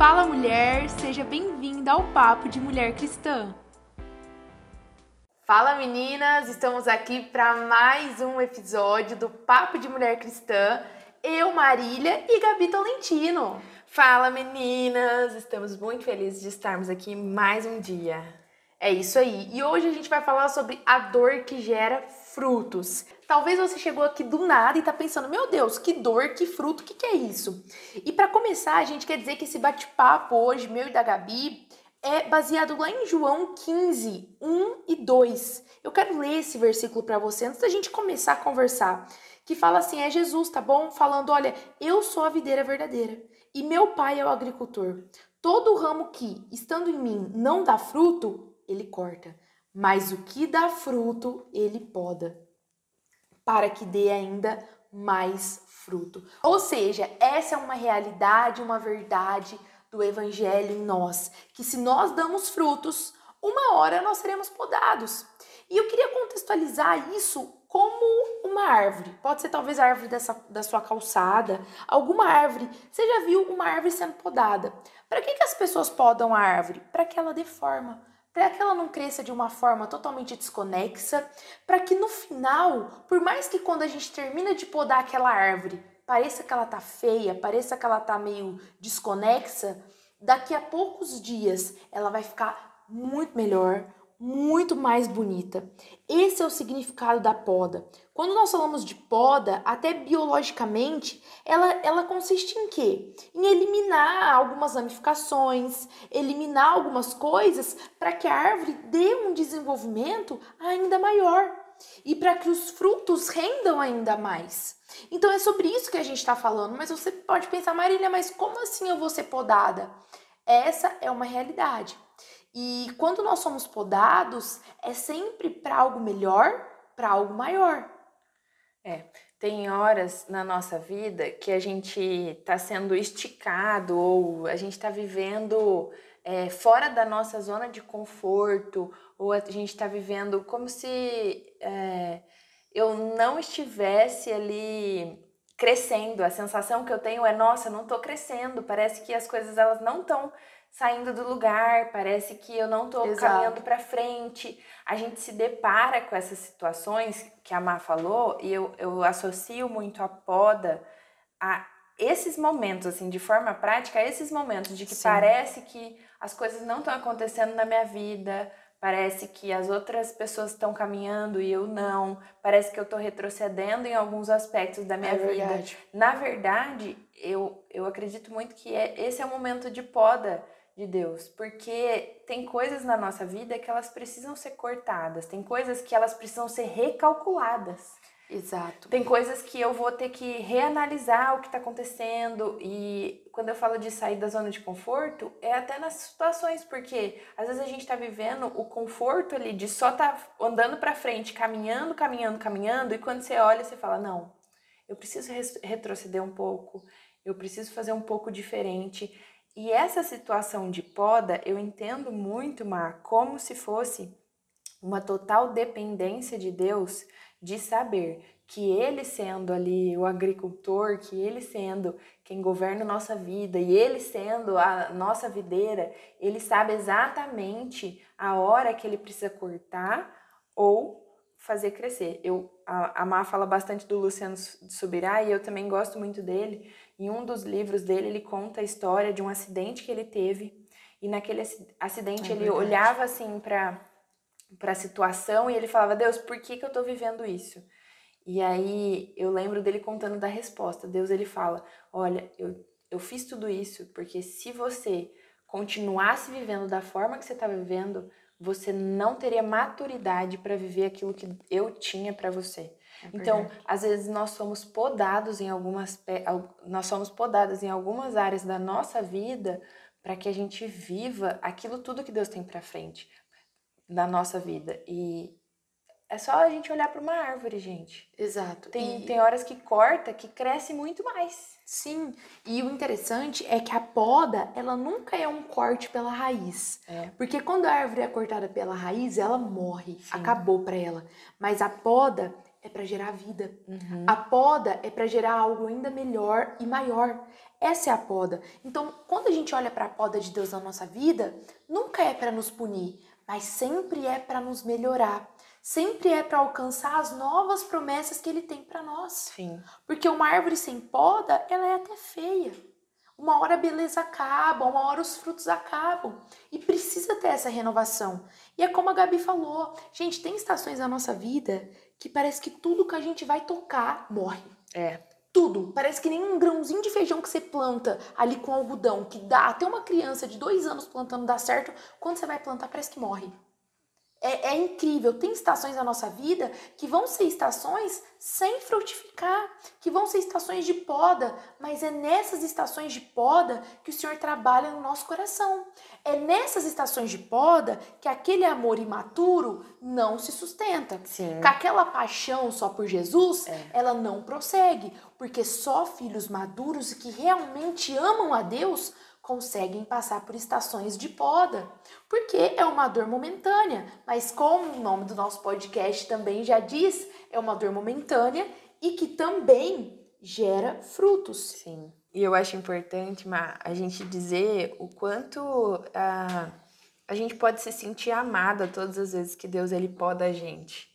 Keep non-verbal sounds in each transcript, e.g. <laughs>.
Fala mulher, seja bem-vinda ao Papo de Mulher Cristã. Fala meninas, estamos aqui para mais um episódio do Papo de Mulher Cristã. Eu, Marília e Gabi Tolentino. Fala meninas, estamos muito felizes de estarmos aqui mais um dia. É isso aí. E hoje a gente vai falar sobre a dor que gera frutos. Talvez você chegou aqui do nada e tá pensando, meu Deus, que dor, que fruto, o que, que é isso? E para começar, a gente quer dizer que esse bate-papo hoje, meu e da Gabi, é baseado lá em João 15, 1 e 2. Eu quero ler esse versículo para você antes da gente começar a conversar. Que fala assim: é Jesus, tá bom? Falando, olha, eu sou a videira verdadeira e meu pai é o agricultor. Todo ramo que, estando em mim, não dá fruto, ele corta, mas o que dá fruto, ele poda, para que dê ainda mais fruto. Ou seja, essa é uma realidade, uma verdade do evangelho em nós, que se nós damos frutos, uma hora nós seremos podados. E eu queria contextualizar isso como uma árvore. Pode ser talvez a árvore dessa, da sua calçada, alguma árvore. Você já viu uma árvore sendo podada? Para que, que as pessoas podam a árvore? Para que ela dê forma para que ela não cresça de uma forma totalmente desconexa, para que no final, por mais que quando a gente termina de podar aquela árvore, pareça que ela tá feia, pareça que ela tá meio desconexa, daqui a poucos dias ela vai ficar muito melhor, muito mais bonita. Esse é o significado da poda. Quando nós falamos de poda, até biologicamente, ela, ela consiste em quê? Em eliminar algumas ramificações, eliminar algumas coisas para que a árvore dê um desenvolvimento ainda maior e para que os frutos rendam ainda mais. Então é sobre isso que a gente está falando, mas você pode pensar, Marília, mas como assim eu vou ser podada? Essa é uma realidade. E quando nós somos podados, é sempre para algo melhor, para algo maior. É, tem horas na nossa vida que a gente está sendo esticado ou a gente está vivendo é, fora da nossa zona de conforto ou a gente está vivendo como se é, eu não estivesse ali crescendo. A sensação que eu tenho é, nossa, não estou crescendo. Parece que as coisas elas não estão saindo do lugar, parece que eu não estou caminhando para frente. A gente se depara com essas situações que a Má falou, e eu, eu associo muito a poda a esses momentos, assim, de forma prática, a esses momentos de que Sim. parece que as coisas não estão acontecendo na minha vida, parece que as outras pessoas estão caminhando e eu não, parece que eu estou retrocedendo em alguns aspectos da minha é vida. Verdade. Na verdade, eu, eu acredito muito que é, esse é o momento de poda de Deus, porque tem coisas na nossa vida que elas precisam ser cortadas, tem coisas que elas precisam ser recalculadas. Exato. Tem coisas que eu vou ter que reanalisar o que está acontecendo e quando eu falo de sair da zona de conforto, é até nas situações, porque às vezes a gente está vivendo o conforto ali de só estar tá andando para frente, caminhando, caminhando, caminhando e quando você olha, você fala: não, eu preciso retroceder um pouco, eu preciso fazer um pouco diferente. E essa situação de poda, eu entendo muito, Mar, como se fosse uma total dependência de Deus de saber que Ele sendo ali o agricultor, que Ele sendo quem governa nossa vida e Ele sendo a nossa videira, Ele sabe exatamente a hora que Ele precisa cortar ou fazer crescer. Eu, a, a Má fala bastante do Luciano Subirá e eu também gosto muito dele. Em um dos livros dele, ele conta a história de um acidente que ele teve. E naquele acidente, é ele olhava assim para a situação e ele falava: Deus, por que, que eu estou vivendo isso? E aí eu lembro dele contando da resposta. Deus ele fala: Olha, eu, eu fiz tudo isso porque se você continuasse vivendo da forma que você está vivendo, você não teria maturidade para viver aquilo que eu tinha para você. É então, às vezes nós somos podados em algumas nós somos podadas em algumas áreas da nossa vida para que a gente viva aquilo tudo que Deus tem para frente na nossa vida. E é só a gente olhar para uma árvore, gente. Exato. Tem, e... tem horas que corta que cresce muito mais. Sim, e o interessante é que a poda, ela nunca é um corte pela raiz. É. Porque quando a árvore é cortada pela raiz, ela morre, Sim. acabou para ela. Mas a poda, é para gerar vida. Uhum. A poda é para gerar algo ainda melhor e maior. Essa é a poda. Então, quando a gente olha para a poda de Deus na nossa vida, nunca é para nos punir, mas sempre é para nos melhorar. Sempre é para alcançar as novas promessas que ele tem para nós. Sim. Porque uma árvore sem poda, ela é até feia. Uma hora a beleza acaba, uma hora os frutos acabam. E precisa ter essa renovação. E é como a Gabi falou, gente, tem estações na nossa vida que parece que tudo que a gente vai tocar morre. É. Tudo. Parece que nem um grãozinho de feijão que você planta ali com algodão, que dá até uma criança de dois anos plantando dá certo, quando você vai plantar parece que morre. É, é, incrível. Tem estações na nossa vida que vão ser estações sem frutificar, que vão ser estações de poda, mas é nessas estações de poda que o Senhor trabalha no nosso coração. É nessas estações de poda que aquele amor imaturo não se sustenta. Sim. Que aquela paixão só por Jesus, É. ela não prossegue, porque só filhos maduros e que realmente amam a Deus conseguem passar por estações de poda, porque é uma dor momentânea, mas como o nome do nosso podcast também já diz, é uma dor momentânea e que também gera frutos. Sim. E eu acho importante, Ma, a gente dizer o quanto a, a gente pode se sentir amada todas as vezes que Deus ele poda a gente.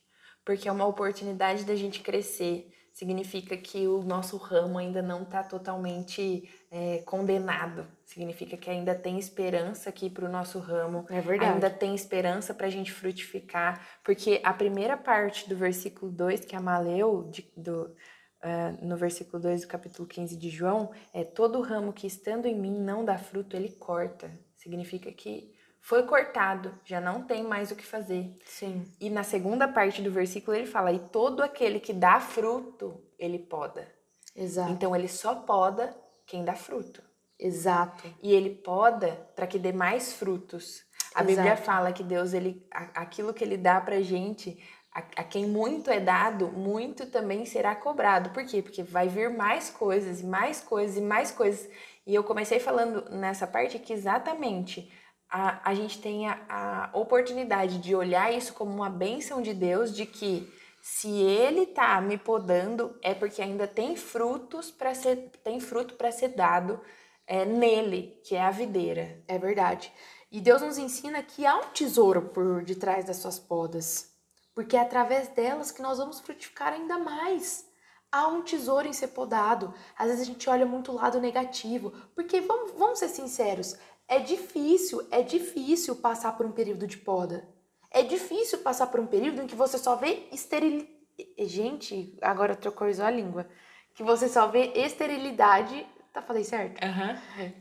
Porque é uma oportunidade da gente crescer. Significa que o nosso ramo ainda não está totalmente é, condenado. Significa que ainda tem esperança aqui para o nosso ramo. É verdade. Ainda tem esperança para a gente frutificar. Porque a primeira parte do versículo 2 que a Má leu, de- do, ah, no versículo 2 do capítulo 15 de João, é todo ramo que estando em mim não dá fruto, ele corta. Significa que foi cortado, já não tem mais o que fazer. Sim. E na segunda parte do versículo ele fala: e todo aquele que dá fruto, ele poda. Exato. Então ele só poda quem dá fruto. Exato. E ele poda para que dê mais frutos. A Bíblia Exato. fala que Deus, ele, aquilo que ele dá pra gente, a, a quem muito é dado, muito também será cobrado. Por quê? Porque vai vir mais coisas, e mais coisas, e mais coisas. E eu comecei falando nessa parte que exatamente a, a gente tem a, a oportunidade de olhar isso como uma bênção de Deus, de que se ele tá me podando, é porque ainda tem frutos para ser, tem fruto para ser dado é, nele, que é a videira. É verdade. E Deus nos ensina que há um tesouro por detrás das suas podas, porque é através delas que nós vamos frutificar ainda mais. Há um tesouro em ser podado. Às vezes a gente olha muito o lado negativo, porque vamos, vamos ser sinceros, é difícil, é difícil passar por um período de poda. É difícil passar por um período em que você só vê esterilidade. Gente, agora trocou a língua. Que você só vê esterilidade. Tá, falei certo?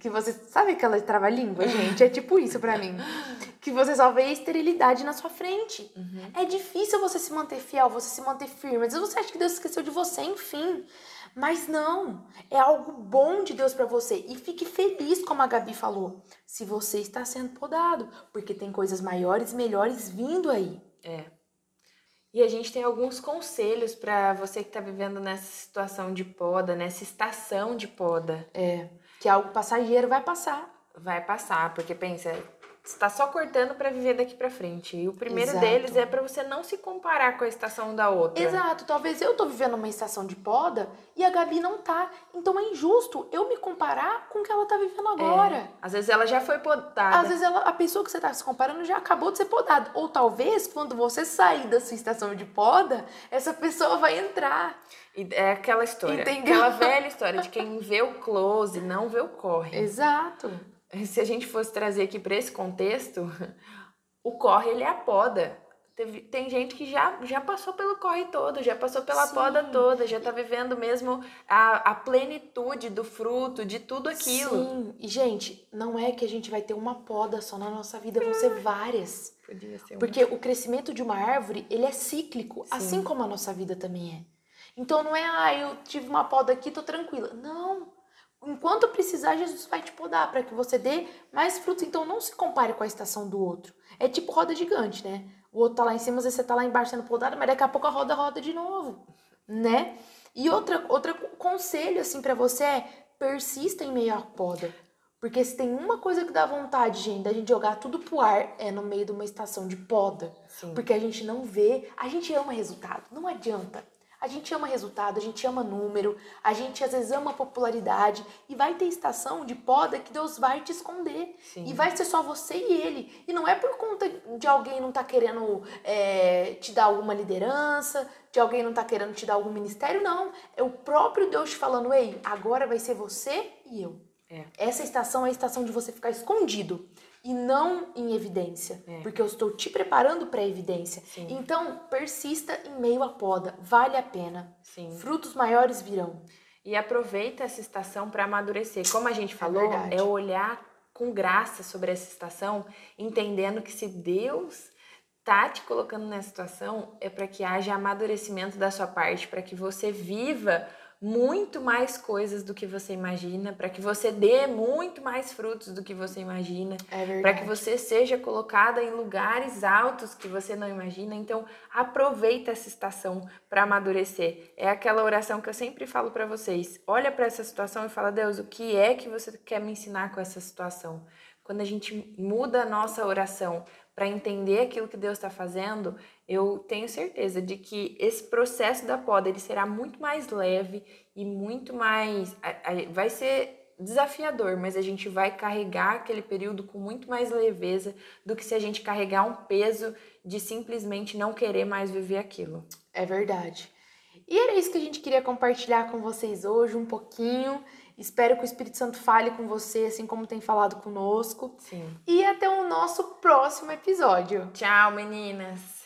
Que você. Sabe aquela trava-língua, gente? É tipo isso pra mim. <laughs> Que você só vê esterilidade na sua frente. É difícil você se manter fiel, você se manter firme. Às vezes você acha que Deus esqueceu de você, enfim. Mas não. É algo bom de Deus pra você. E fique feliz, como a Gabi falou, se você está sendo podado. Porque tem coisas maiores e melhores vindo aí. É. E a gente tem alguns conselhos para você que tá vivendo nessa situação de poda, nessa estação de poda. É. Que algo passageiro vai passar. Vai passar, porque pensa, você tá só cortando para viver daqui para frente. E o primeiro Exato. deles é para você não se comparar com a estação da outra. Exato, talvez eu tô vivendo uma estação de poda e a Gabi não tá. Então é injusto eu me comparar com o que ela tá vivendo agora. É. Às vezes ela já foi podada. Às vezes ela- a pessoa que você tá se comparando já acabou de ser podada. Ou talvez, quando você sair da sua estação de poda, essa pessoa vai entrar. É aquela história. Entendeu? Aquela velha história de quem vê o close não vê o corre. Exato. <laughs> Se a gente fosse trazer aqui para esse contexto, o corre ele é a poda. Teve- tem gente que já, já passou pelo corre todo, já passou pela Sim. poda toda, já tá vivendo mesmo a, a plenitude do fruto, de tudo aquilo. Sim. E, gente, não é que a gente vai ter uma poda só na nossa vida, vão ser várias. Podia ser um- Porque o crescimento de uma árvore, ele é cíclico, assim como a nossa vida também é. Então não é, ah, eu tive uma poda aqui, tô tranquila. Não. Enquanto precisar, Jesus vai te podar para que você dê mais frutos. Então não se compare com a estação do outro. É tipo roda gigante, né? O outro tá lá em cima, você tá lá embaixo sendo podado, mas daqui a pouco a roda roda de novo, né? E outra, outra conselho assim para você é persista em meio à poda. Porque se tem uma coisa que dá vontade, gente, da gente jogar tudo pro ar, é no meio de uma estação de poda. Sim. Porque a gente não vê, a gente ama resultado, não adianta. A gente ama resultado, a gente ama número, a gente às vezes ama popularidade e vai ter estação de poda que Deus vai te esconder. Sim. E vai ser só você e ele. E não é por conta de alguém não tá querendo é, te dar alguma liderança, de alguém não tá querendo te dar algum ministério, não. É o próprio Deus te falando, ei, agora vai ser você e eu. É. Essa estação é a estação de você ficar escondido e não em evidência, É. porque eu estou te preparando para a evidência. Sim. Então, persista em meio à poda, vale a pena. Sim. Frutos maiores virão. E aproveita essa estação para amadurecer. Como a gente falou, verdade. é olhar com graça sobre essa estação, entendendo que se Deus tá te colocando nessa situação, é para que haja amadurecimento da sua parte, para que você viva muito mais coisas do que você imagina, para que você dê muito mais frutos do que você imagina, É para que você seja colocada em lugares altos que você não imagina. Então, aproveita essa estação para amadurecer. É aquela oração que eu sempre falo para vocês. Olha para essa situação e fala: "Deus, o que é que você quer me ensinar com essa situação?" Quando a gente muda a nossa oração para entender aquilo que Deus está fazendo, eu tenho certeza de que esse processo da poda ele será muito mais leve e muito mais vai ser desafiador, mas a gente vai carregar aquele período com muito mais leveza do que se a gente carregar um peso de simplesmente não querer mais viver aquilo. É verdade. E era isso que a gente queria compartilhar com vocês hoje, um pouquinho. Espero que o Espírito Santo fale com você, assim como tem falado conosco. Sim. E até o nosso próximo episódio. Tchau, meninas.